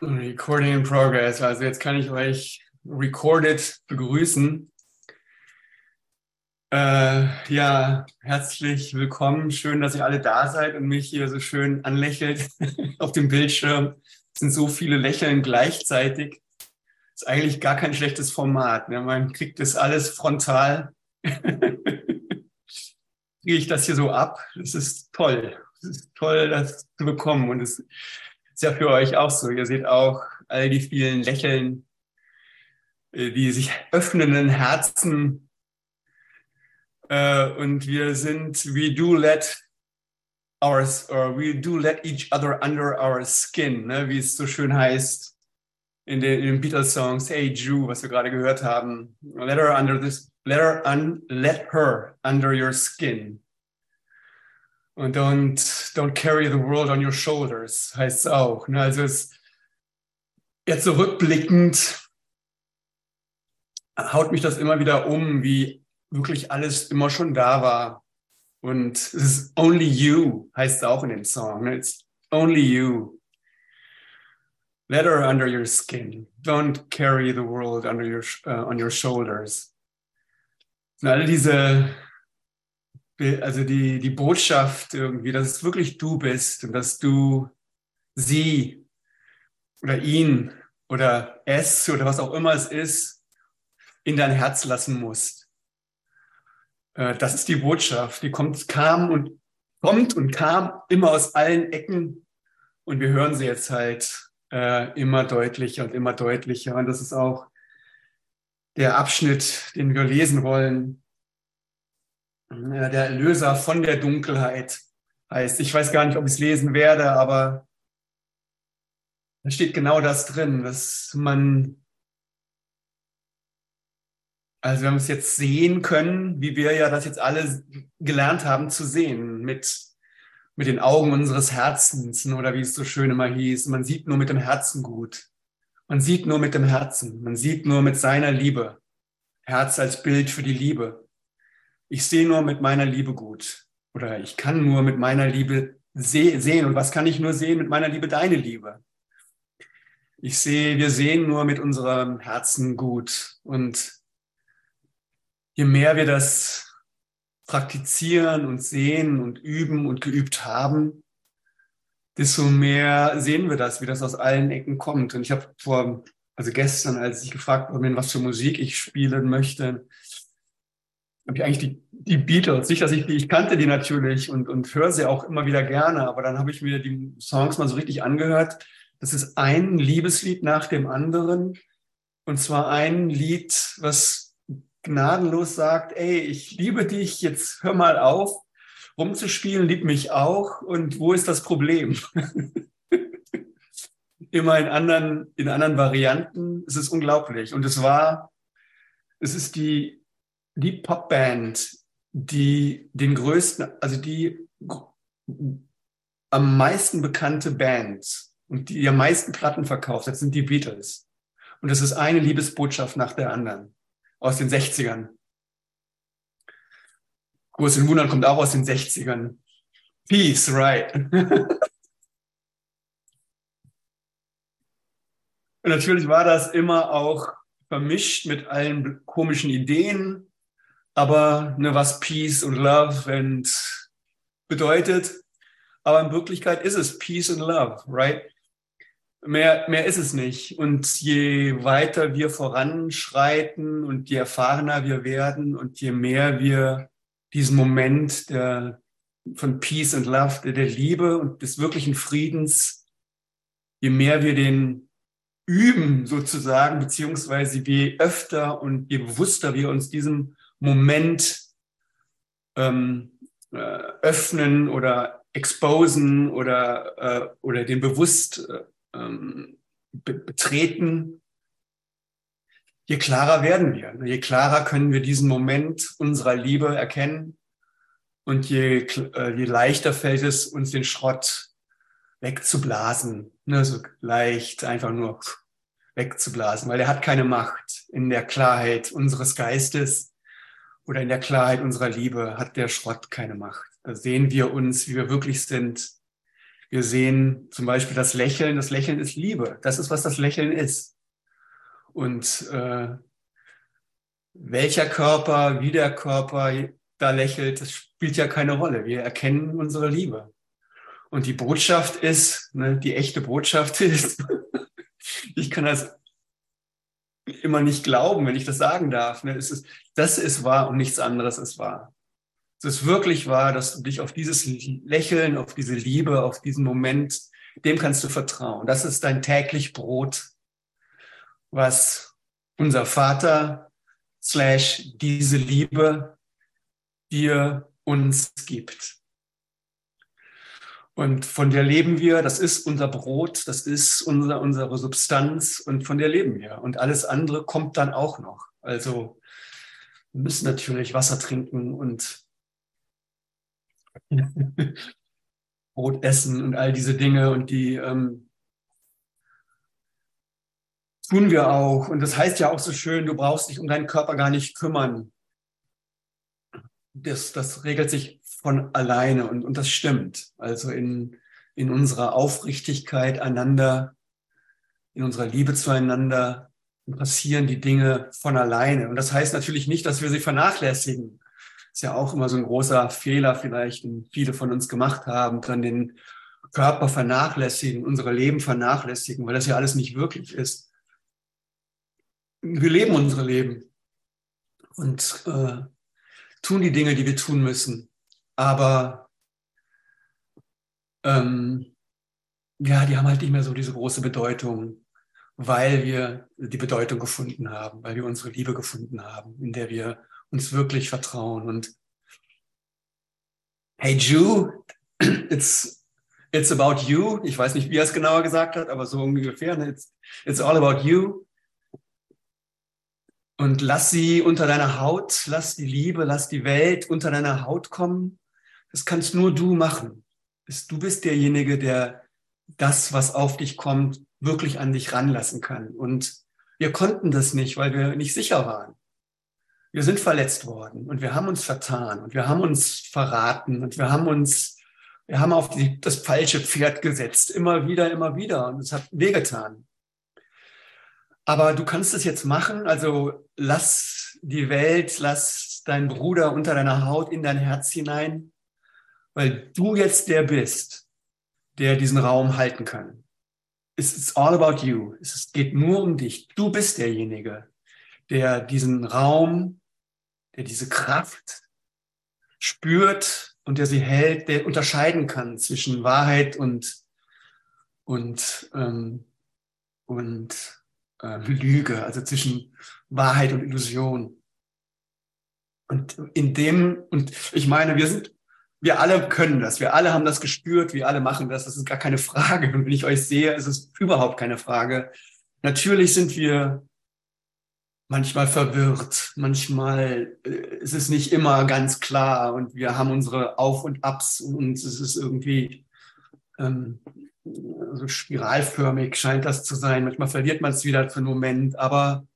Recording in progress. Also jetzt kann ich euch recorded begrüßen. Äh, ja, herzlich willkommen. Schön, dass ihr alle da seid und mich hier so schön anlächelt auf dem Bildschirm. Es sind so viele Lächeln gleichzeitig. Ist eigentlich gar kein schlechtes Format. Ne? Man kriegt das alles frontal. Kriege ich das hier so ab? Das ist toll. Es ist toll, das zu bekommen. Und es ist ja für euch auch so. Ihr seht auch all die vielen Lächeln, äh, die sich öffnenden Herzen. Äh, und wir sind, we do let our, or we do let each other under our skin, ne? wie es so schön heißt in den, in den Beatles-Songs, Hey Jew, was wir gerade gehört haben. Let her under this, let her, un, let her under your skin. Und don't, don't carry the world on your shoulders, heißt es auch. Ne? Also es, jetzt zurückblickend haut mich das immer wieder um, wie wirklich alles immer schon da war. Und es ist only you, heißt es auch in dem Song. Ne? It's only you. Let her under your skin. Don't carry the world under your, uh, on your shoulders. Und alle diese also die, die Botschaft irgendwie, dass es wirklich du bist und dass du sie oder ihn oder es oder was auch immer es ist, in dein Herz lassen musst. Äh, das ist die Botschaft, die kommt, kam und kommt und kam immer aus allen Ecken und wir hören sie jetzt halt äh, immer deutlicher und immer deutlicher. Und das ist auch der Abschnitt, den wir lesen wollen der Erlöser von der Dunkelheit heißt. Ich weiß gar nicht, ob ich es lesen werde, aber da steht genau das drin, dass man, also wir es jetzt sehen können, wie wir ja das jetzt alle gelernt haben zu sehen, mit, mit den Augen unseres Herzens oder wie es so schön immer hieß, man sieht nur mit dem Herzen gut. Man sieht nur mit dem Herzen, man sieht nur mit seiner Liebe. Herz als Bild für die Liebe ich sehe nur mit meiner Liebe gut oder ich kann nur mit meiner Liebe seh sehen. Und was kann ich nur sehen mit meiner Liebe? Deine Liebe. Ich sehe, wir sehen nur mit unserem Herzen gut. Und je mehr wir das praktizieren und sehen und üben und geübt haben, desto mehr sehen wir das, wie das aus allen Ecken kommt. Und ich habe vor, also gestern, als ich gefragt wurde, was für Musik ich spielen möchte, habe ich eigentlich die, die Beatles, nicht, dass ich die, ich kannte die natürlich und, und höre sie auch immer wieder gerne, aber dann habe ich mir die Songs mal so richtig angehört. Das ist ein Liebeslied nach dem anderen. Und zwar ein Lied, was gnadenlos sagt, ey, ich liebe dich, jetzt hör mal auf, rumzuspielen, lieb mich auch. Und wo ist das Problem? immer in anderen, in anderen Varianten. Es ist unglaublich. Und es war, es ist die die Popband, die den größten, also die am meisten bekannte Band und die am meisten Platten verkauft hat, sind die Beatles. Und das ist eine Liebesbotschaft nach der anderen aus den 60ern. Kurs in Wundern kommt auch aus den 60ern. Peace, right. Und natürlich war das immer auch vermischt mit allen komischen Ideen, aber ne, was Peace und Love and bedeutet. Aber in Wirklichkeit ist es Peace and Love, right? Mehr, mehr ist es nicht. Und je weiter wir voranschreiten und je erfahrener wir werden und je mehr wir diesen Moment der, von Peace and Love, der, der Liebe und des wirklichen Friedens, je mehr wir den üben sozusagen, beziehungsweise je öfter und je bewusster wir uns diesem Moment ähm, äh, öffnen oder exposen oder, äh, oder den bewusst äh, ähm, be betreten, je klarer werden wir. Je klarer können wir diesen Moment unserer Liebe erkennen und je, äh, je leichter fällt es uns den Schrott wegzublasen. Ne, so leicht einfach nur wegzublasen, weil er hat keine Macht in der Klarheit unseres Geistes oder in der Klarheit unserer Liebe hat der Schrott keine Macht. Da sehen wir uns, wie wir wirklich sind, Wir sehen zum Beispiel das Lächeln. Das Lächeln ist Liebe. Das ist, was das Lächeln ist. Und äh, welcher Körper, wie der Körper da lächelt, das spielt ja keine Rolle. Wir erkennen unsere Liebe. Und die Botschaft ist, ne, die echte Botschaft ist, ich kann das immer nicht glauben, wenn ich das sagen darf. Ne? Es ist, das ist wahr und nichts anderes ist wahr. Es ist wirklich wahr, dass du dich auf dieses Lächeln, auf diese Liebe, auf diesen Moment, dem kannst du vertrauen. Das ist dein täglich Brot, was unser Vater slash diese Liebe dir uns gibt. Und von der leben wir, das ist unser Brot, das ist unser, unsere Substanz und von der leben wir. Und alles andere kommt dann auch noch. Also wir müssen natürlich Wasser trinken und Brot essen und all diese Dinge und die ähm, tun wir auch. Und das heißt ja auch so schön, du brauchst dich um deinen Körper gar nicht kümmern. Das, das regelt sich von alleine und, und das stimmt. Also in, in unserer Aufrichtigkeit einander, in unserer Liebe zueinander passieren die Dinge von alleine. Und das heißt natürlich nicht, dass wir sie vernachlässigen. Ist ja auch immer so ein großer Fehler vielleicht, den viele von uns gemacht haben, dann den Körper vernachlässigen, unsere Leben vernachlässigen, weil das ja alles nicht wirklich ist. Wir leben unsere Leben und äh, tun die Dinge, die wir tun müssen aber ähm, ja, die haben halt nicht mehr so diese große Bedeutung, weil wir die Bedeutung gefunden haben, weil wir unsere Liebe gefunden haben, in der wir uns wirklich vertrauen. Und hey Jew, it's, it's about you. Ich weiß nicht, wie er es genauer gesagt hat, aber so ungefähr. Ne? It's, it's all about you. Und lass sie unter deiner Haut, lass die Liebe, lass die Welt unter deiner Haut kommen das kannst nur du machen. Du bist derjenige, der das, was auf dich kommt, wirklich an dich ranlassen kann. Und wir konnten das nicht, weil wir nicht sicher waren. Wir sind verletzt worden und wir haben uns vertan und wir haben uns verraten und wir haben uns, wir haben auf die, das falsche Pferd gesetzt. Immer wieder, immer wieder. Und es hat wehgetan. Aber du kannst es jetzt machen. Also lass die Welt, lass deinen Bruder unter deiner Haut in dein Herz hinein weil du jetzt der bist, der diesen Raum halten kann. It's all about you. Es geht nur um dich. Du bist derjenige, der diesen Raum, der diese Kraft spürt und der sie hält, der unterscheiden kann zwischen Wahrheit und und ähm, und äh, Lüge, also zwischen Wahrheit und Illusion. Und in dem und ich meine, wir sind wir alle können das, wir alle haben das gespürt, wir alle machen das, das ist gar keine Frage. Und wenn ich euch sehe, ist es überhaupt keine Frage. Natürlich sind wir manchmal verwirrt, manchmal äh, ist es nicht immer ganz klar und wir haben unsere Auf und Abs und es ist irgendwie ähm, so spiralförmig scheint das zu sein. Manchmal verliert man es wieder für einen Moment, aber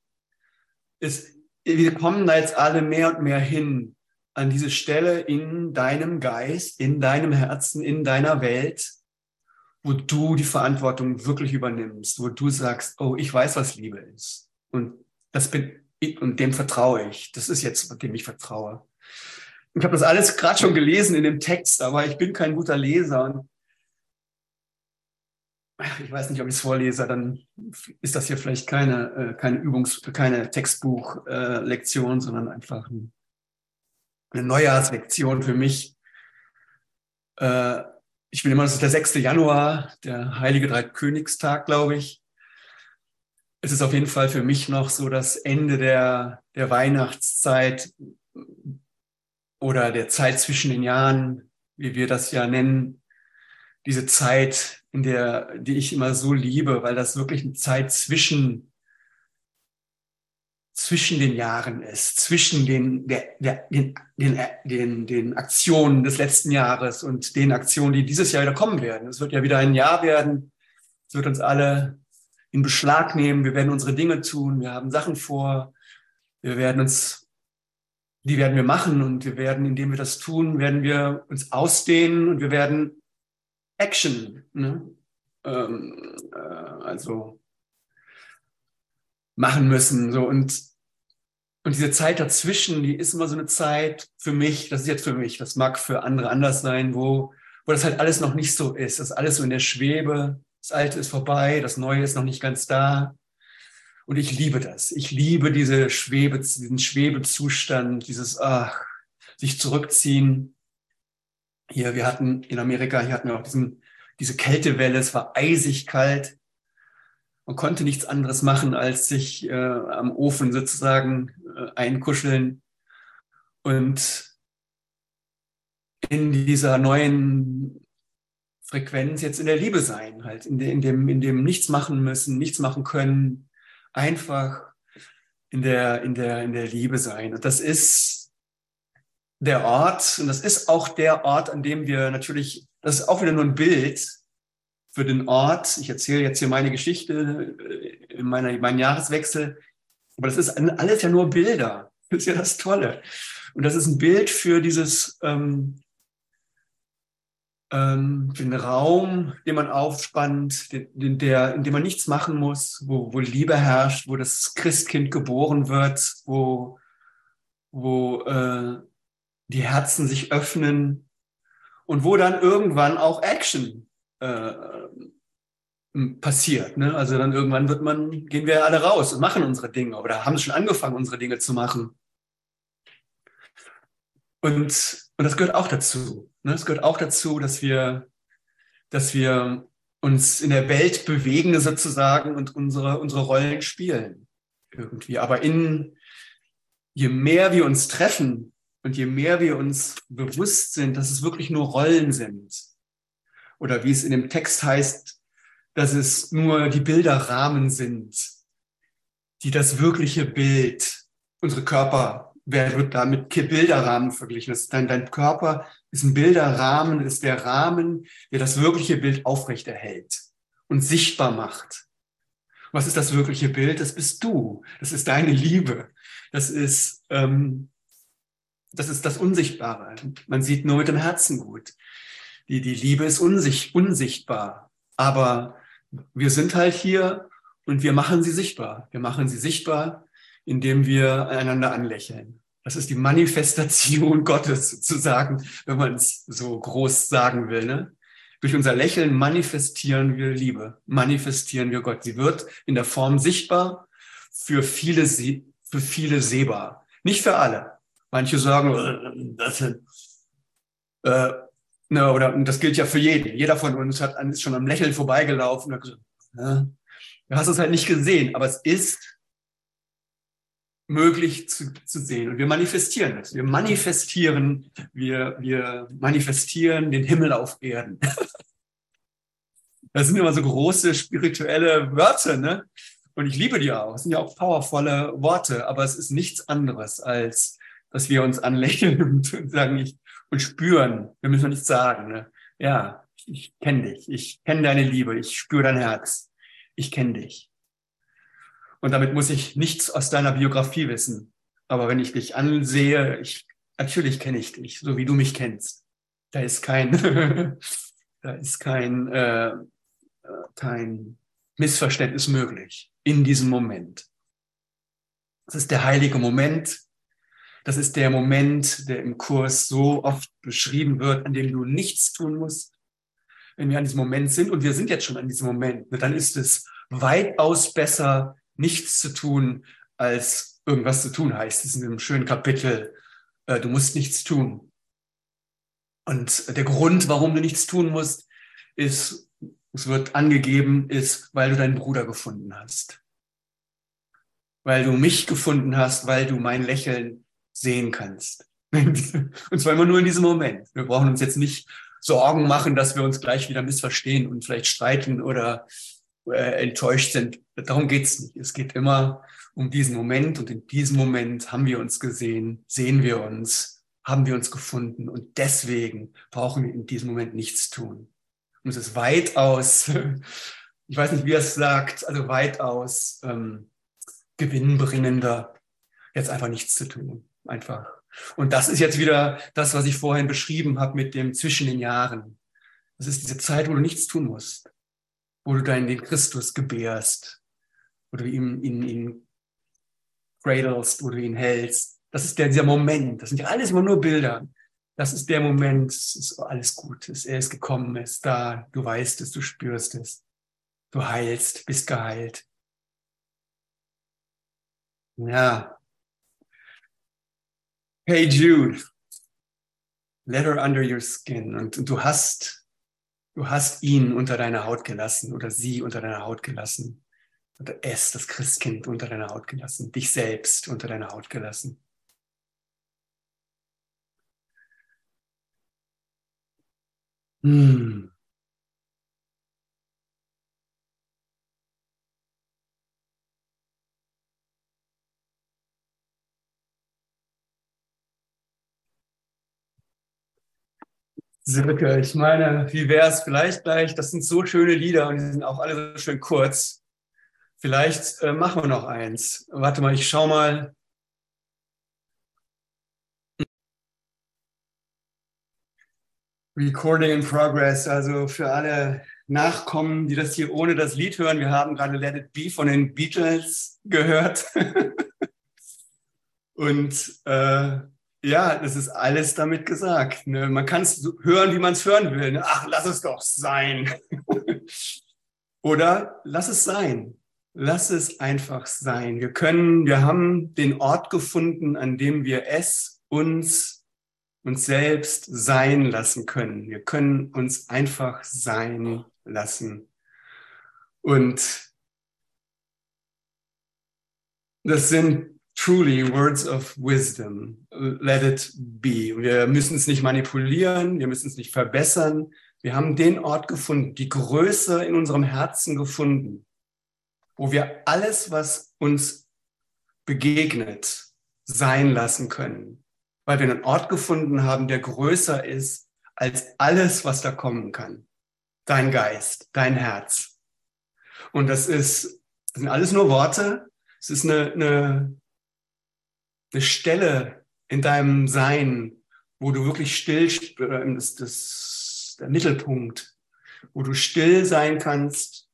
es, wir kommen da jetzt alle mehr und mehr hin, an diese Stelle in deinem Geist, in deinem Herzen, in deiner Welt, wo du die Verantwortung wirklich übernimmst, wo du sagst, oh, ich weiß, was Liebe ist. Und das bin ich, und dem vertraue ich. Das ist jetzt, dem ich vertraue. Ich habe das alles gerade schon gelesen in dem Text, aber ich bin kein guter Leser. Und ich weiß nicht, ob ich es vorlese, dann ist das hier vielleicht keine, äh, keine Übungs-, keine Textbuch-Lektion, sondern einfach ein eine Neujahrslektion für mich. Äh, ich will immer, das ist der 6. Januar, der Heilige Dreikönigstag, glaube ich. Es ist auf jeden Fall für mich noch so das Ende der, der Weihnachtszeit oder der Zeit zwischen den Jahren, wie wir das ja nennen. Diese Zeit, in der, die ich immer so liebe, weil das wirklich eine Zeit zwischen zwischen den Jahren ist, zwischen den, der, der, den, den, den, den Aktionen des letzten Jahres und den Aktionen, die dieses Jahr wieder kommen werden. Es wird ja wieder ein Jahr werden. Es wird uns alle in Beschlag nehmen. Wir werden unsere Dinge tun. Wir haben Sachen vor. Wir werden uns, die werden wir machen und wir werden, indem wir das tun, werden wir uns ausdehnen und wir werden Action. Ne? Ähm, äh, also machen müssen. So und, und diese Zeit dazwischen, die ist immer so eine Zeit für mich, das ist jetzt für mich, das mag für andere anders sein, wo, wo das halt alles noch nicht so ist. Das ist alles so in der Schwebe. Das Alte ist vorbei, das Neue ist noch nicht ganz da. Und ich liebe das. Ich liebe diese Schwebe, diesen Schwebezustand, dieses ach, sich zurückziehen. Hier, wir hatten in Amerika, hier hatten wir auch diesen, diese Kältewelle, es war eisig kalt. Man konnte nichts anderes machen, als sich äh, am Ofen sozusagen äh, einkuscheln und in dieser neuen Frequenz jetzt in der Liebe sein, halt in, de, in dem, in dem nichts machen müssen, nichts machen können, einfach in der, in der, in der Liebe sein. Und das ist der Ort, und das ist auch der Ort, an dem wir natürlich, das ist auch wieder nur ein Bild für den Ort. Ich erzähle jetzt hier meine Geschichte, äh, in meiner, meinen Jahreswechsel, aber das ist alles ja nur Bilder. Das ist ja das Tolle. Und das ist ein Bild für dieses, ähm, ähm, den Raum, den man aufspannt, den, der, in dem man nichts machen muss, wo, wo Liebe herrscht, wo das Christkind geboren wird, wo, wo äh, die Herzen sich öffnen und wo dann irgendwann auch Action äh, passiert. Ne? Also dann irgendwann wird man, gehen wir alle raus und machen unsere Dinge oder haben schon angefangen, unsere Dinge zu machen. Und, und das gehört auch dazu. Ne? Es gehört auch dazu, dass wir, dass wir uns in der Welt bewegen sozusagen und unsere, unsere Rollen spielen irgendwie. Aber in, je mehr wir uns treffen und je mehr wir uns bewusst sind, dass es wirklich nur Rollen sind, oder wie es in dem Text heißt, dass es nur die Bilderrahmen sind, die das wirkliche Bild, unsere Körper, wer wird da mit Bilderrahmen verglichen? Das dein, dein Körper ist ein Bilderrahmen, ist der Rahmen, der das wirkliche Bild aufrechterhält und sichtbar macht. Was ist das wirkliche Bild? Das bist du. Das ist deine Liebe. Das ist, ähm, das ist das Unsichtbare. Man sieht nur mit dem Herzen gut. Die, die Liebe ist unsicht, unsichtbar. Aber wir sind halt hier und wir machen sie sichtbar. Wir machen sie sichtbar, indem wir einander anlächeln. Das ist die Manifestation Gottes sozusagen, wenn man es so groß sagen will. Ne? Durch unser Lächeln manifestieren wir Liebe, manifestieren wir Gott. Sie wird in der Form sichtbar, für viele, für viele sehbar. Nicht für alle. Manche sagen, äh, das, äh, ne, oder das gilt ja für jeden. Jeder von uns hat, ist schon am Lächeln vorbeigelaufen. Und gesagt, ne? Du hast es halt nicht gesehen, aber es ist möglich zu, zu sehen. Und wir manifestieren das. Wir manifestieren, wir, wir manifestieren den Himmel auf Erden. das sind immer so große spirituelle Wörter, ne? Und ich liebe die auch. Es sind ja auch powervolle Worte, aber es ist nichts anderes, als dass wir uns anlächeln und sagen ich, und spüren. Wir müssen nichts sagen. Ne? Ja, ich kenne dich. Ich kenne deine Liebe. Ich spüre dein Herz. Ich kenne dich. Und damit muss ich nichts aus deiner Biografie wissen. Aber wenn ich dich ansehe, ich, natürlich kenne ich dich, so wie du mich kennst. Da ist kein, da ist kein, äh, kein Missverständnis möglich in diesem Moment. Das ist der heilige Moment. Das ist der Moment, der im Kurs so oft beschrieben wird, an dem du nichts tun musst. Wenn wir an diesem Moment sind, und wir sind jetzt schon an diesem Moment, dann ist es weitaus besser, nichts zu tun, als irgendwas zu tun, heißt es in einem schönen Kapitel. Äh, du musst nichts tun. Und der Grund, warum du nichts tun musst, ist, es wird angegeben, ist, weil du deinen Bruder gefunden hast. Weil du mich gefunden hast, weil du mein Lächeln sehen kannst. Und zwar immer nur in diesem Moment. Wir brauchen uns jetzt nicht Sorgen machen, dass wir uns gleich wieder missverstehen und vielleicht streiten oder äh, enttäuscht sind. Darum geht's nicht. Es geht immer um diesen Moment und in diesem Moment haben wir uns gesehen, sehen wir uns, haben wir uns gefunden und deswegen brauchen wir in diesem Moment nichts tun. Und es ist weitaus, ich weiß nicht, wie er es sagt, also weitaus ähm, gewinnbringender, jetzt einfach nichts zu tun. Einfach. Und das ist jetzt wieder das, was ich vorhin beschrieben habe mit dem zwischen den Jahren. Das ist diese Zeit, wo du nichts tun musst, wo du deinen den Christus gebärst, wo du ihn, ihn, ihn cradlest, wo du ihn hältst. Das ist der, dieser Moment. Das sind ja alles immer nur Bilder. Das ist der Moment, es ist alles gut. Er ist gekommen, er ist da. Du weißt es, du spürst es. Du heilst, bist geheilt. Ja. Hey Jude, let her under your skin. Und du hast, du hast ihn unter deine Haut gelassen oder sie unter deine Haut gelassen. Oder es, das Christkind, unter deine Haut gelassen. Dich selbst unter deine Haut gelassen. Hm. Silke, ich meine, wie wäre es vielleicht gleich? Das sind so schöne Lieder und die sind auch alle so schön kurz. Vielleicht äh, machen wir noch eins. Warte mal, ich schau mal. Recording in progress, also für alle Nachkommen, die das hier ohne das Lied hören. Wir haben gerade Let It Be von den Beatles gehört. Und äh, ja, das ist alles damit gesagt. Ne? Man kann es hören, wie man es hören will. Ne? Ach, lass es doch sein. Oder lass es sein. Lass es einfach sein. Wir können, wir haben den Ort gefunden, an dem wir es uns uns selbst sein lassen können. Wir können uns einfach sein lassen. Und das sind truly words of wisdom. Let it be. Wir müssen es nicht manipulieren, wir müssen es nicht verbessern. Wir haben den Ort gefunden, die Größe in unserem Herzen gefunden, wo wir alles, was uns begegnet, sein lassen können weil wir einen Ort gefunden haben, der größer ist als alles, was da kommen kann. Dein Geist, dein Herz. Und das ist, das sind alles nur Worte. Es ist eine, eine, eine Stelle in deinem Sein, wo du wirklich still, das, das, der Mittelpunkt, wo du still sein kannst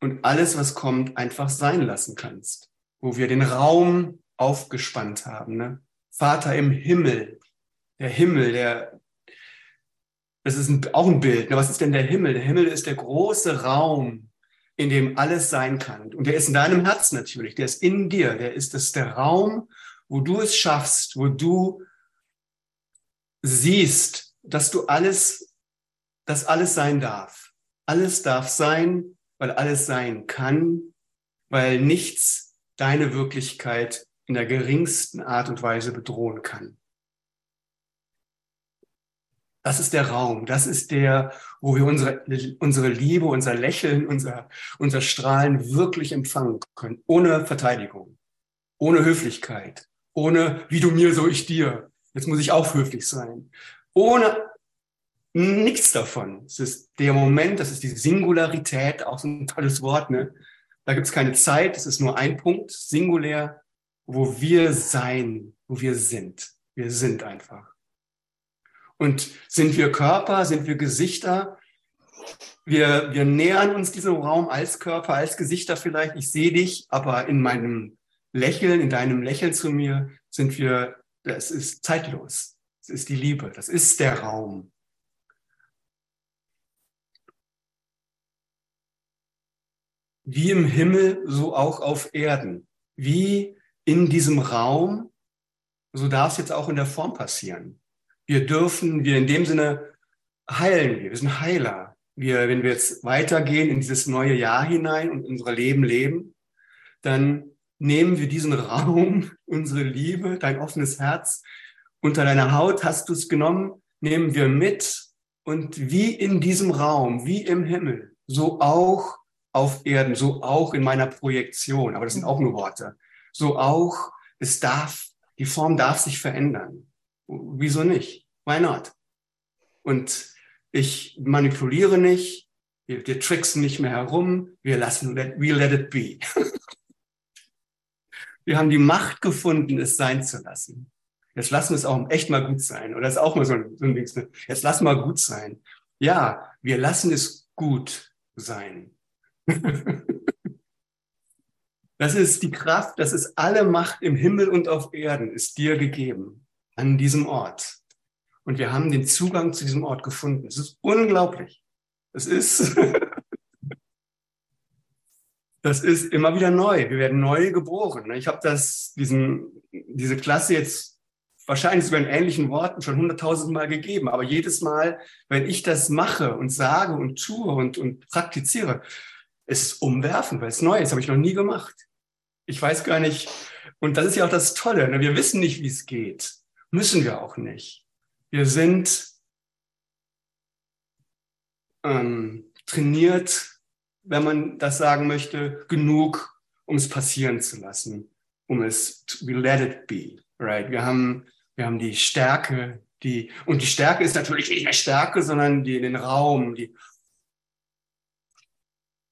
und alles, was kommt, einfach sein lassen kannst. Wo wir den Raum aufgespannt haben. Ne? Vater im Himmel. Der Himmel, der, das ist ein, auch ein Bild. Was ist denn der Himmel? Der Himmel ist der große Raum, in dem alles sein kann. Und der ist in deinem Herz natürlich, der ist in dir, der ist das der Raum, wo du es schaffst, wo du siehst, dass du alles, dass alles sein darf. Alles darf sein, weil alles sein kann, weil nichts deine Wirklichkeit in der geringsten Art und Weise bedrohen kann. Das ist der Raum, das ist der, wo wir unsere, unsere Liebe, unser Lächeln, unser, unser Strahlen wirklich empfangen können, ohne Verteidigung, ohne Höflichkeit, ohne wie du mir, so ich dir. Jetzt muss ich auch höflich sein. Ohne nichts davon. Es ist der Moment, das ist die Singularität, auch so ein tolles Wort. Ne? Da gibt es keine Zeit, es ist nur ein Punkt, singulär wo wir sein, wo wir sind. Wir sind einfach. Und sind wir Körper, sind wir Gesichter? Wir, wir nähern uns diesem Raum als Körper, als Gesichter vielleicht. Ich sehe dich, aber in meinem Lächeln, in deinem Lächeln zu mir sind wir, das ist zeitlos. Das ist die Liebe. Das ist der Raum. Wie im Himmel, so auch auf Erden. Wie in diesem Raum, so darf es jetzt auch in der Form passieren. Wir dürfen, wir in dem Sinne heilen wir, sind Heiler. Wir, wenn wir jetzt weitergehen in dieses neue Jahr hinein und unser Leben leben, dann nehmen wir diesen Raum, unsere Liebe, dein offenes Herz, unter deiner Haut hast du es genommen, nehmen wir mit und wie in diesem Raum, wie im Himmel, so auch auf Erden, so auch in meiner Projektion, aber das sind auch nur Worte, so auch, es darf, die Form darf sich verändern. Wieso nicht? Why not? Und ich manipuliere nicht, wir, wir tricksen nicht mehr herum, wir lassen, we let it be. wir haben die Macht gefunden, es sein zu lassen. Jetzt lassen wir es auch echt mal gut sein. Oder ist auch mal so ein, so ein Ding. Jetzt lass mal gut sein. Ja, Wir lassen es gut sein. Das ist die Kraft, das ist alle Macht im Himmel und auf Erden, ist dir gegeben an diesem Ort. Und wir haben den Zugang zu diesem Ort gefunden. Es ist unglaublich. Es ist, das ist immer wieder neu. Wir werden neu geboren. Ich habe das, diesen, diese Klasse jetzt wahrscheinlich sogar in ähnlichen Worten schon hunderttausend Mal gegeben. Aber jedes Mal, wenn ich das mache und sage und tue und, und praktiziere, es ist umwerfend, weil es neu ist, habe ich noch nie gemacht. Ich weiß gar nicht. Und das ist ja auch das Tolle. Ne? Wir wissen nicht, wie es geht. Müssen wir auch nicht. Wir sind ähm, trainiert, wenn man das sagen möchte, genug, um es passieren zu lassen, um es, we let it be, right? Wir haben, wir haben die Stärke, die, und die Stärke ist natürlich nicht mehr Stärke, sondern die, den Raum, die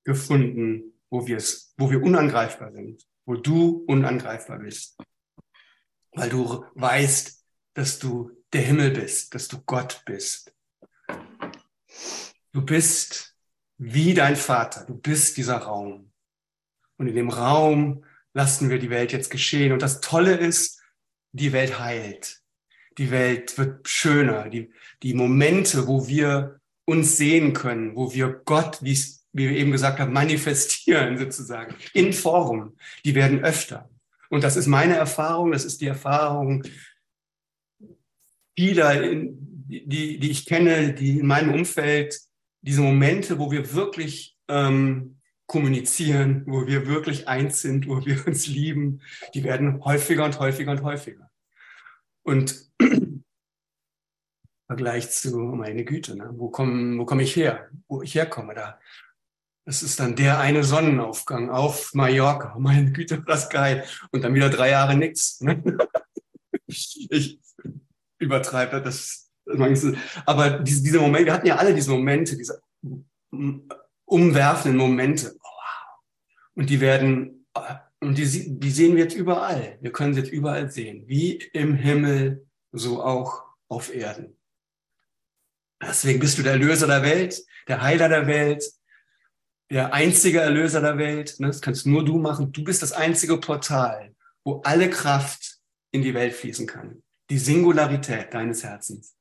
gefunden, wo wir es, wo wir unangreifbar sind wo du unangreifbar bist, weil du weißt, dass du der Himmel bist, dass du Gott bist. Du bist wie dein Vater, du bist dieser Raum. Und in dem Raum lassen wir die Welt jetzt geschehen. Und das Tolle ist, die Welt heilt. Die Welt wird schöner. Die, die Momente, wo wir uns sehen können, wo wir Gott, wie wie wir eben gesagt haben, manifestieren sozusagen in Form. Die werden öfter. Und das ist meine Erfahrung, das ist die Erfahrung vieler, die, die ich kenne, die in meinem Umfeld, diese Momente, wo wir wirklich ähm, kommunizieren, wo wir wirklich eins sind, wo wir uns lieben, die werden häufiger und häufiger und häufiger. Und im Vergleich zu, meine Güte, ne? wo komme wo komm ich her? Wo ich herkomme, da das ist dann der eine Sonnenaufgang auf Mallorca. Meine Güte, das geil. Und dann wieder drei Jahre nichts. Ne? Ich übertreibe das. Aber diese, diese Momente, wir hatten ja alle diese Momente, diese umwerfenden Momente. Wow. Und die werden, und die, die sehen wir jetzt überall. Wir können sie jetzt überall sehen. Wie im Himmel, so auch auf Erden. Deswegen bist du der Löser der Welt, der Heiler der Welt, der einzige Erlöser der Welt. Ne? Das kannst nur du machen. Du bist das einzige Portal, wo alle Kraft in die Welt fließen kann. Die Singularität deines Herzens.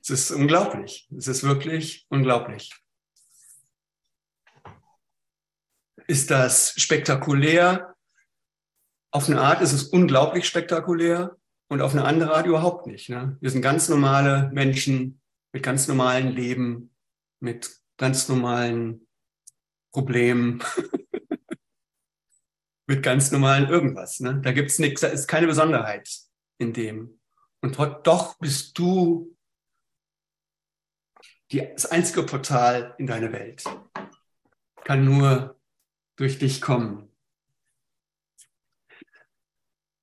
Es ist unglaublich. Es ist wirklich unglaublich. Ist das spektakulär? Auf eine Art ist es unglaublich spektakulär und auf eine andere Art überhaupt nicht. Ne? Wir sind ganz normale Menschen mit ganz normalen Leben, mit ganz normalen Problem mit ganz normalen irgendwas. Ne? Da gibt es nichts, da ist keine Besonderheit in dem. Und doch bist du die, das einzige Portal in deine Welt. Kann nur durch dich kommen.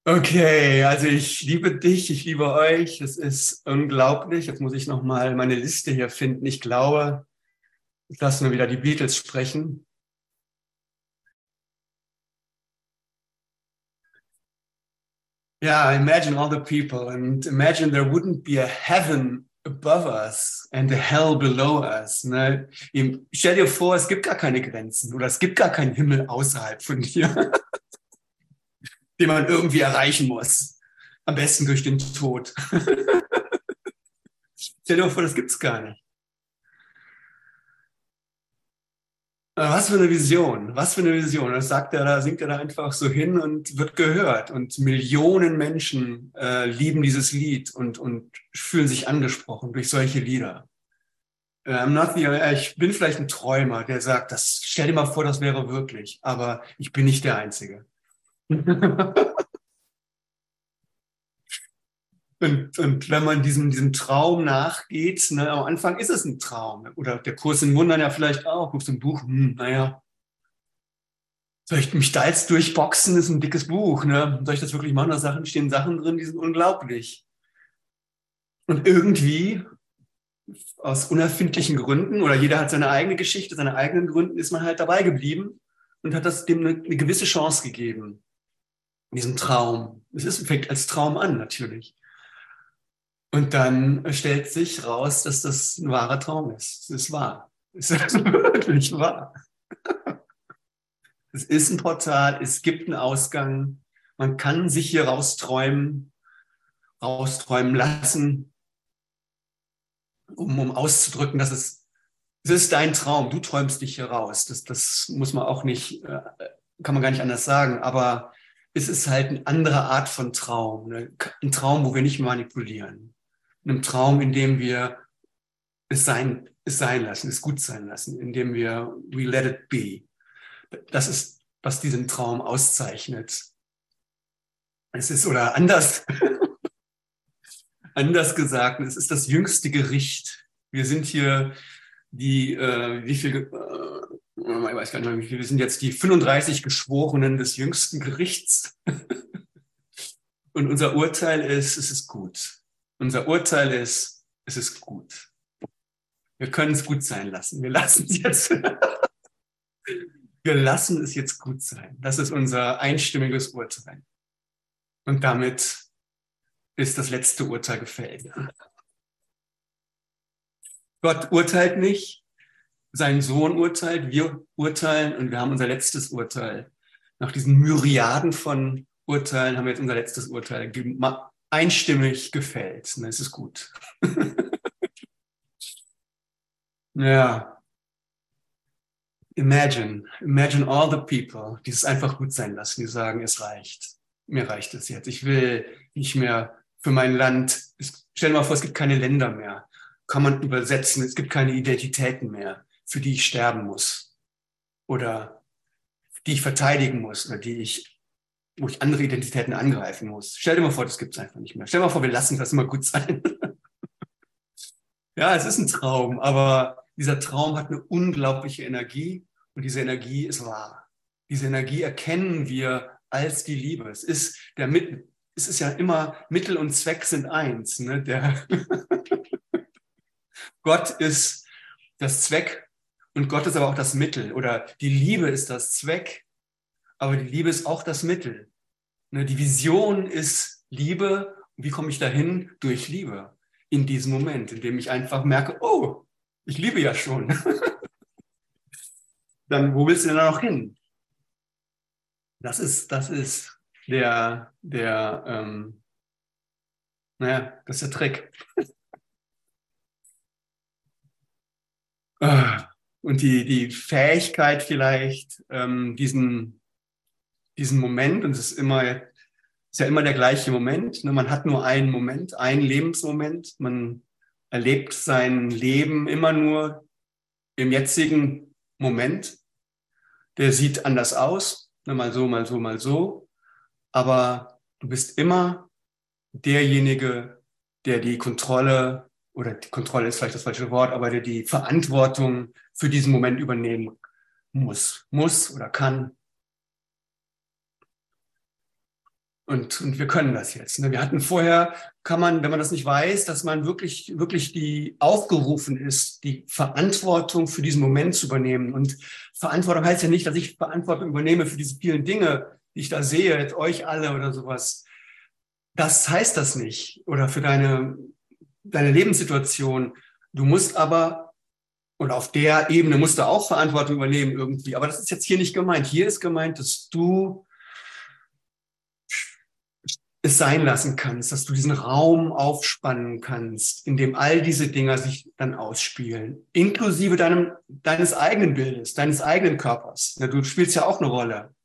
Okay, also ich liebe dich, ich liebe euch. Es ist unglaublich. Jetzt muss ich noch mal meine Liste hier finden. Ich glaube, lassen wir wieder die Beatles sprechen. Yeah, imagine all the people and imagine there wouldn't be a heaven above us and a hell below us. Ne? Stell dir vor, es gibt gar keine Grenzen oder es gibt gar keinen Himmel außerhalb von dir, den man irgendwie erreichen muss. Am besten durch den Tod. Stell dir vor, das gibt's gar nicht. Äh, was für eine Vision, was für eine Vision. Das sagt er, da singt er da einfach so hin und wird gehört. Und Millionen Menschen äh, lieben dieses Lied und, und fühlen sich angesprochen durch solche Lieder. Äh, I'm not the, ich bin vielleicht ein Träumer, der sagt, das, stell dir mal vor, das wäre wirklich, aber ich bin nicht der Einzige. Und, und wenn man diesem, diesem Traum nachgeht, ne, am Anfang ist es ein Traum. Oder der Kurs in Wundern ja vielleicht auch. Guckst im Buch, hm, naja, soll ich mich da jetzt durchboxen? Ist ein dickes Buch. Ne? Soll ich das wirklich machen? Da Sachen, stehen Sachen drin, die sind unglaublich. Und irgendwie, aus unerfindlichen Gründen, oder jeder hat seine eigene Geschichte, seine eigenen Gründen, ist man halt dabei geblieben und hat das dem eine, eine gewisse Chance gegeben. In diesem Traum. Es ist, fängt als Traum an, natürlich. Und dann stellt sich raus, dass das ein wahrer Traum ist. Es ist wahr. Es ist wirklich wahr. Es ist ein Portal, es gibt einen Ausgang. Man kann sich hier rausträumen, rausträumen lassen, um, um auszudrücken, dass es, es ist dein Traum. Du träumst dich hier raus. Das, das muss man auch nicht, äh, kann man gar nicht anders sagen. Aber es ist halt eine andere Art von Traum. Ne? Ein Traum, wo wir nicht manipulieren. Ein Traum, in dem wir es sein, es sein lassen, es gut sein lassen, in dem wir we let it be. Das ist, was diesen Traum auszeichnet. Es ist, oder anders, anders gesagt, es ist das jüngste Gericht. Wir sind hier die, äh, wie viel, äh, ich weiß gar nicht mehr, wie viel, wir sind jetzt die 35 Geschworenen des jüngsten Gerichts. Und unser Urteil ist, es ist gut. Unser Urteil ist, es ist gut. Wir können es gut sein lassen. Wir lassen es jetzt. wir lassen es jetzt gut sein. Das ist unser einstimmiges Urteil. Und damit ist das letzte Urteil gefällt. Gott urteilt nicht, sein Sohn urteilt, wir urteilen und wir haben unser letztes Urteil. Nach diesen Myriaden von Urteilen haben wir jetzt unser letztes Urteil einstimmig gefällt. Es ist gut. ja. Imagine, imagine all the people, die es einfach gut sein lassen, die sagen, es reicht. Mir reicht es jetzt. Ich will nicht mehr für mein Land. stell dir mal vor, es gibt keine Länder mehr. Kann man übersetzen, es gibt keine Identitäten mehr für die ich sterben muss oder die ich verteidigen muss oder die ich, wo ich andere Identitäten angreifen muss. Stell dir mal vor, das gibt es einfach nicht mehr. Stell dir mal vor, wir lassen das immer gut sein. ja, es ist ein Traum, aber dieser Traum hat eine unglaubliche Energie und diese Energie ist wahr. Diese Energie erkennen wir als die Liebe. Es ist der Mit es ist ja immer Mittel und Zweck sind eins. Ne? Der Gott ist das Zweck und Gott ist aber auch das Mittel oder die Liebe ist das Zweck, aber die Liebe ist auch das Mittel. Ne, die Vision ist Liebe. Wie komme ich dahin? Durch Liebe. In diesem Moment, in dem ich einfach merke, oh, ich liebe ja schon. Dann, wo willst du denn da noch hin? Das ist, das ist der, der, ähm, naja, das ist der Trick. ah und die, die Fähigkeit vielleicht, ähm, diesen, diesen Moment, und es ist immer, ist ja immer der gleiche Moment, ne? man hat nur einen Moment, einen Lebensmoment, man erlebt sein Leben immer nur im jetzigen Moment. Der sieht anders aus, ne? mal so, mal so, mal so, aber du bist immer derjenige, der die Kontrolle oder die Kontrolle ist vielleicht das falsche Wort, aber der die Verantwortung für diesen Moment übernehmen muss, muss oder kann. Und, und wir können das jetzt. Ne? Wir hatten vorher, kann man, wenn man das nicht weiß, dass man wirklich, wirklich die aufgerufen ist, die Verantwortung für diesen Moment zu übernehmen. Und Verantwortung heißt ja nicht, dass ich Verantwortung übernehme für diese vielen Dinge, die ich da sehe, euch alle oder sowas. Das heißt das nicht. Oder für deine deine Lebenssituation. Du musst aber, und auf der Ebene musst du auch Verantwortung übernehmen irgendwie. Aber das ist jetzt hier nicht gemeint. Hier ist gemeint, dass du es sein lassen kannst, dass du diesen Raum aufspannen kannst, in dem all diese Dinger sich dann ausspielen, inklusive deinem, deines eigenen Bildes, deines eigenen Körpers. Du spielst ja auch eine Rolle,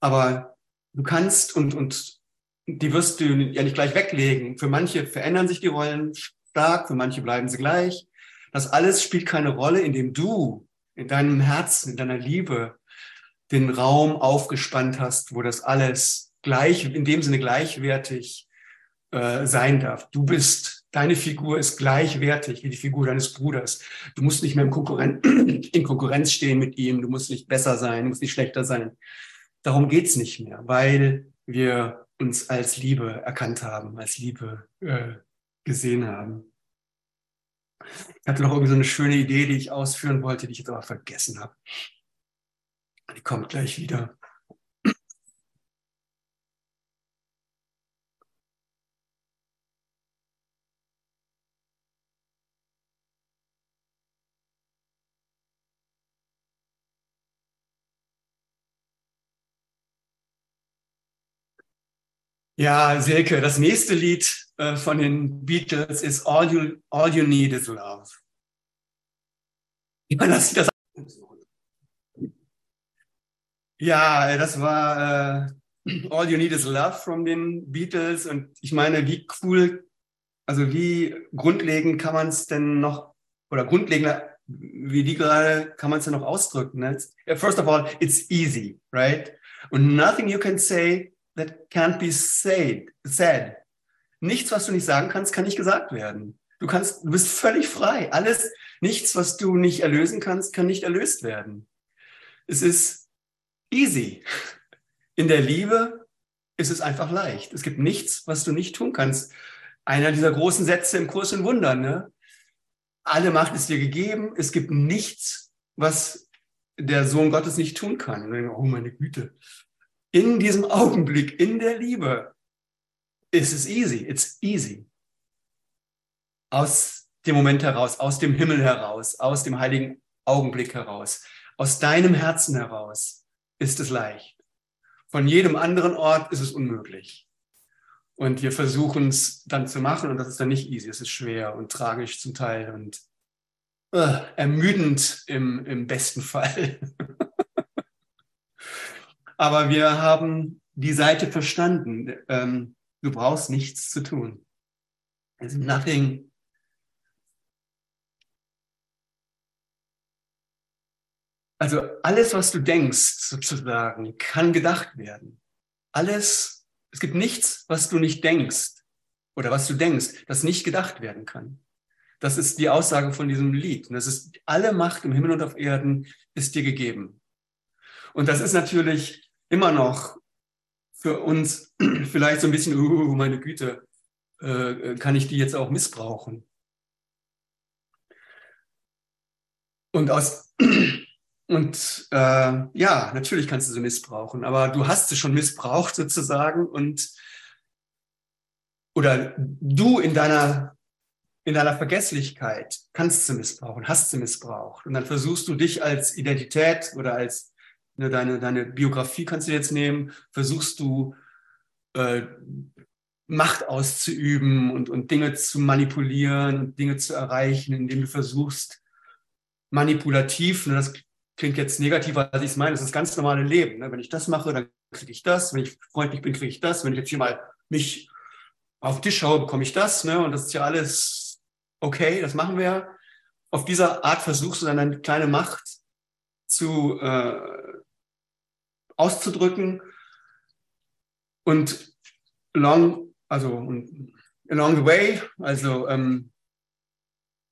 aber du kannst und, und die wirst du ja nicht gleich weglegen. Für manche verändern sich die Rollen stark, für manche bleiben sie gleich. Das alles spielt keine Rolle, indem du in deinem Herzen, in deiner Liebe den Raum aufgespannt hast, wo das alles gleich, in dem Sinne gleichwertig äh, sein darf. Du bist, deine Figur ist gleichwertig wie die Figur deines Bruders. Du musst nicht mehr im Konkurren in Konkurrenz stehen mit ihm, du musst nicht besser sein, du musst nicht schlechter sein. Darum geht's nicht mehr, weil wir uns als Liebe erkannt haben, als Liebe äh, gesehen haben. Ich hatte noch irgendwie so eine schöne Idee, die ich ausführen wollte, die ich jetzt aber vergessen habe. Die kommt gleich wieder. Ja, Silke, das nächste Lied äh, von den Beatles ist All You, All you Need is Love. Meine, das, das ja, das war äh, All You Need is Love von den Beatles und ich meine, wie cool, also wie grundlegend kann man es denn noch, oder grundlegender wie die gerade, kann man es denn noch ausdrücken? Ne? First of all, it's easy, right? And nothing you can say that can't be said, said. Nichts, was du nicht sagen kannst, kann nicht gesagt werden. Du kannst, du bist völlig frei. Alles, nichts, was du nicht erlösen kannst, kann nicht erlöst werden. Es ist easy. In der Liebe ist es einfach leicht. Es gibt nichts, was du nicht tun kannst. Einer dieser großen Sätze im Kurs in Wundern, ne? Alle Macht ist dir gegeben. Es gibt nichts, was der Sohn Gottes nicht tun kann. oh meine Güte in diesem Augenblick, in der Liebe, ist es easy. It's easy. Aus dem Moment heraus, aus dem Himmel heraus, aus dem heiligen Augenblick heraus, aus deinem Herzen heraus ist es leicht. Von jedem anderen Ort ist es unmöglich. Und wir versuchen es dann zu machen und das ist dann nicht easy. Es ist schwer und tragisch zum Teil und äh, ermüdend im, im besten Fall. Aber wir haben die Seite verstanden. Ähm, du brauchst nichts zu tun. There's nothing. Also alles, was du denkst, sozusagen, kann gedacht werden. Alles, es gibt nichts, was du nicht denkst oder was du denkst, das nicht gedacht werden kann. Das ist die Aussage von diesem Lied. Und das ist, alle Macht im Himmel und auf Erden ist dir gegeben. Und das ist natürlich immer noch für uns vielleicht so ein bisschen, uh, meine Güte, äh, kann ich die jetzt auch missbrauchen? Und aus und äh, ja, natürlich kannst du sie missbrauchen, aber du hast sie schon missbraucht sozusagen und oder du in deiner in deiner Vergesslichkeit kannst sie missbrauchen, hast sie missbraucht und dann versuchst du dich als Identität oder als deine, deine Biografie kannst du jetzt nehmen, versuchst du äh, Macht auszuüben und, und Dinge zu manipulieren und Dinge zu erreichen, indem du versuchst, manipulativ, ne, das klingt jetzt negativer, als ich es meine, das ist das ganz normale Leben. Ne? Wenn ich das mache, dann kriege ich das. Wenn ich freundlich bin, kriege ich das. Wenn ich jetzt hier mal mich auf den Tisch schaue, bekomme ich das. Ne? Und das ist ja alles okay, das machen wir. Auf dieser Art versuchst du dann deine kleine Macht zu, äh, auszudrücken. Und along, also along the way, also ähm,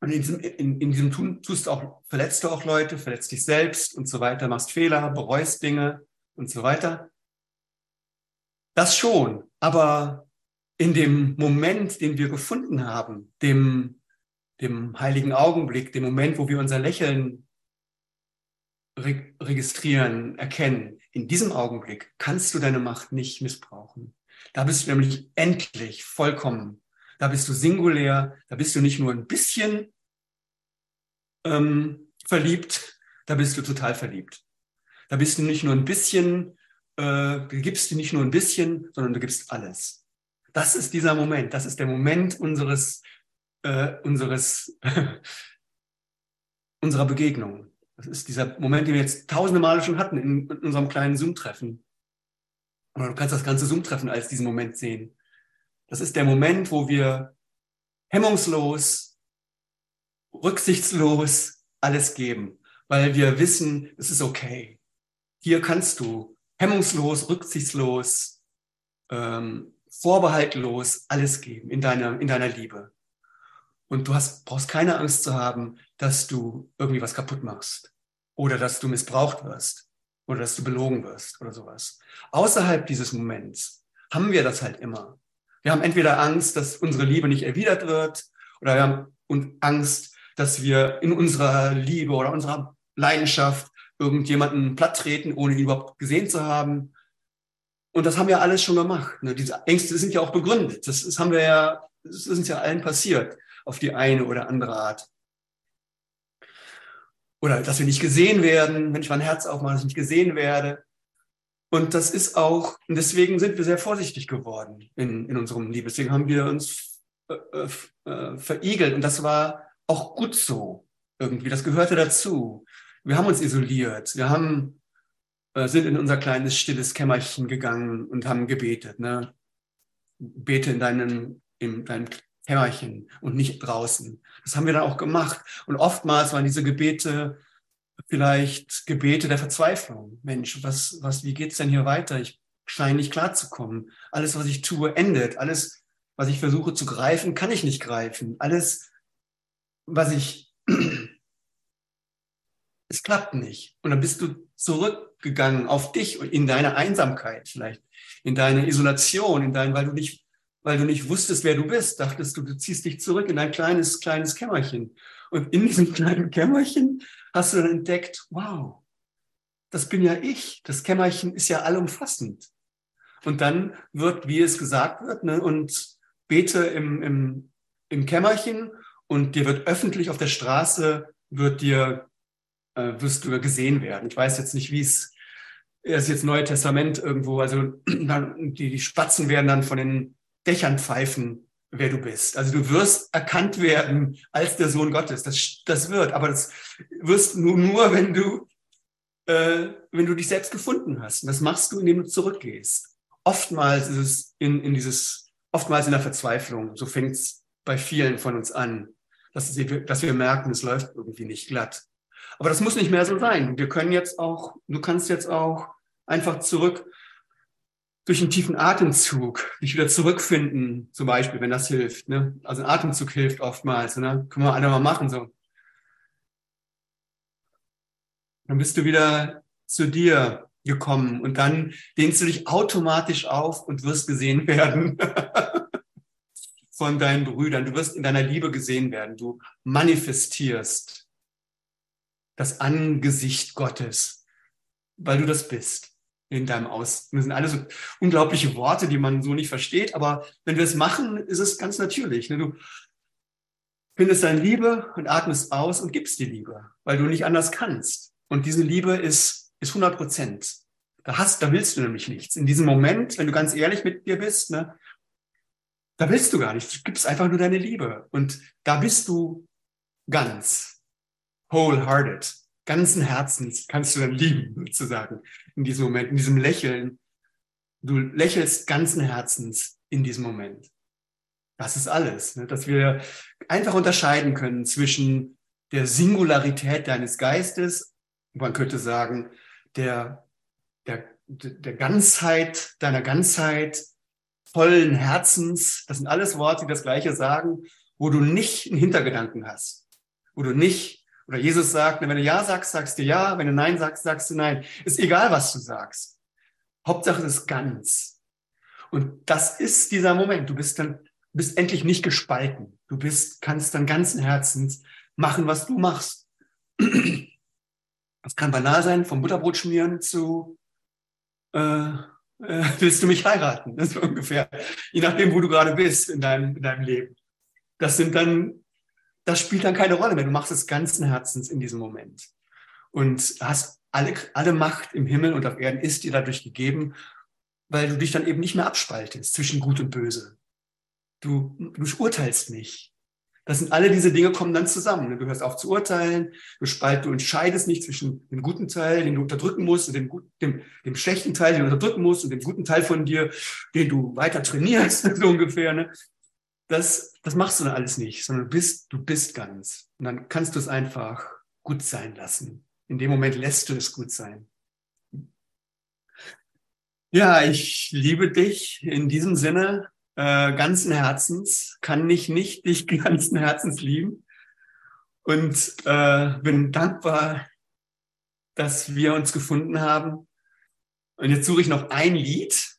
in diesem, in, in diesem Tun tust auch, verletzt du auch Leute, verletzt dich selbst und so weiter, machst Fehler, bereust Dinge und so weiter. Das schon, aber in dem Moment, den wir gefunden haben, dem, dem heiligen Augenblick, dem Moment, wo wir unser Lächeln registrieren, erkennen, in diesem Augenblick kannst du deine Macht nicht missbrauchen. Da bist du nämlich endlich vollkommen. Da bist du singulär. Da bist du nicht nur ein bisschen ähm, verliebt, da bist du total verliebt. Da bist du nicht nur ein bisschen, äh, du gibst dir nicht nur ein bisschen, sondern du gibst alles. Das ist dieser Moment. Das ist der Moment unseres, äh, unseres, unserer Begegnung. Das ist dieser Moment, den wir jetzt tausende Male schon hatten in, in unserem kleinen Zoom-Treffen. Oder du kannst das ganze Zoom-Treffen als diesen Moment sehen. Das ist der Moment, wo wir hemmungslos, rücksichtslos alles geben, weil wir wissen, es ist okay. Hier kannst du hemmungslos, rücksichtslos, ähm, vorbehaltlos alles geben in deiner, in deiner Liebe. Und du hast, brauchst keine Angst zu haben, dass du irgendwie was kaputt machst oder dass du missbraucht wirst oder dass du belogen wirst oder sowas. Außerhalb dieses Moments haben wir das halt immer. Wir haben entweder Angst, dass unsere Liebe nicht erwidert wird oder wir haben Angst, dass wir in unserer Liebe oder unserer Leidenschaft irgendjemanden platt treten, ohne ihn überhaupt gesehen zu haben. Und das haben wir alles schon gemacht. Ne? Diese Ängste sind ja auch begründet. Das, haben wir ja, das ist uns ja allen passiert auf die eine oder andere Art. Oder dass wir nicht gesehen werden, wenn ich mein Herz aufmache, dass ich nicht gesehen werde. Und das ist auch, und deswegen sind wir sehr vorsichtig geworden in, in unserem Liebe. Deswegen haben wir uns äh, äh, äh, verigelt. Und das war auch gut so irgendwie. Das gehörte dazu. Wir haben uns isoliert. Wir haben, sind in unser kleines, stilles Kämmerchen gegangen und haben gebetet. Ne? Bete in deinem, in deinem Kämmerchen und nicht draußen. Das haben wir dann auch gemacht. Und oftmals waren diese Gebete vielleicht Gebete der Verzweiflung. Mensch, was, was, wie geht's denn hier weiter? Ich scheine nicht klarzukommen. Alles, was ich tue, endet. Alles, was ich versuche zu greifen, kann ich nicht greifen. Alles, was ich, es klappt nicht. Und dann bist du zurückgegangen auf dich und in deine Einsamkeit vielleicht, in deine Isolation, in dein, weil du nicht, weil du nicht wusstest, wer du bist, dachtest du, du ziehst dich zurück in dein kleines, kleines Kämmerchen. Und in diesem kleinen Kämmerchen hast du dann entdeckt, wow, das bin ja ich. Das Kämmerchen ist ja allumfassend. Und dann wird, wie es gesagt wird, ne, und bete im, im, im Kämmerchen und dir wird öffentlich auf der Straße, wird dir, äh, wirst du gesehen werden. Ich weiß jetzt nicht, wie es, es ist jetzt Neue Testament irgendwo, also die, die Spatzen werden dann von den Dächern pfeifen wer du bist. Also du wirst erkannt werden als der Sohn Gottes. Das, das wird, aber das wirst du nur, wenn du, äh, wenn du dich selbst gefunden hast. Und das machst du, indem du zurückgehst. Oftmals ist es in, in dieses, oftmals in der Verzweiflung. So fängt es bei vielen von uns an, dass, sie, dass wir merken, es läuft irgendwie nicht glatt. Aber das muss nicht mehr so sein. Wir können jetzt auch, du kannst jetzt auch einfach zurück durch einen tiefen Atemzug dich wieder zurückfinden, zum Beispiel, wenn das hilft. Ne? Also ein Atemzug hilft oftmals. Ne? Können wir alle mal machen so. Dann bist du wieder zu dir gekommen und dann dehnst du dich automatisch auf und wirst gesehen werden von deinen Brüdern. Du wirst in deiner Liebe gesehen werden. Du manifestierst das Angesicht Gottes, weil du das bist in deinem Aus. Das sind alles so unglaubliche Worte, die man so nicht versteht, aber wenn wir es machen, ist es ganz natürlich. Ne? Du findest deine Liebe und atmest aus und gibst die Liebe, weil du nicht anders kannst. Und diese Liebe ist, ist 100 Prozent. Da hast, da willst du nämlich nichts. In diesem Moment, wenn du ganz ehrlich mit dir bist, ne, da willst du gar nichts. Du gibst einfach nur deine Liebe. Und da bist du ganz wholehearted ganzen Herzens kannst du dann lieben, sozusagen, in diesem Moment, in diesem Lächeln. Du lächelst ganzen Herzens in diesem Moment. Das ist alles, ne? dass wir einfach unterscheiden können zwischen der Singularität deines Geistes, man könnte sagen, der, der, der Ganzheit, deiner Ganzheit, vollen Herzens, das sind alles Worte, die das Gleiche sagen, wo du nicht einen Hintergedanken hast, wo du nicht oder Jesus sagt, wenn du Ja sagst, sagst du Ja, wenn du Nein sagst, sagst du Nein. Ist egal, was du sagst. Hauptsache es ist ganz. Und das ist dieser Moment. Du bist dann, bist endlich nicht gespalten. Du bist, kannst dann ganzen Herzens machen, was du machst. Das kann banal sein, vom Butterbrot schmieren zu, äh, äh, willst du mich heiraten? Das ist ungefähr, je nachdem, wo du gerade bist in deinem, in deinem Leben. Das sind dann das spielt dann keine Rolle mehr. Du machst es ganzen Herzens in diesem Moment. Und hast alle, alle Macht im Himmel und auf Erden ist dir dadurch gegeben, weil du dich dann eben nicht mehr abspaltest zwischen Gut und Böse. Du, du urteilst nicht. Das sind alle diese Dinge kommen dann zusammen. Du hörst auf zu urteilen, du spalt, du entscheidest nicht zwischen dem guten Teil, den du unterdrücken musst, und dem, dem, dem schlechten Teil, den du unterdrücken musst, und dem guten Teil von dir, den du weiter trainierst, so ungefähr. Ne? Das, das machst du dann alles nicht, sondern du bist, du bist ganz. Und dann kannst du es einfach gut sein lassen. In dem Moment lässt du es gut sein. Ja, ich liebe dich in diesem Sinne äh, ganzen Herzens, kann ich nicht dich ganzen Herzens lieben und äh, bin dankbar, dass wir uns gefunden haben. Und jetzt suche ich noch ein Lied,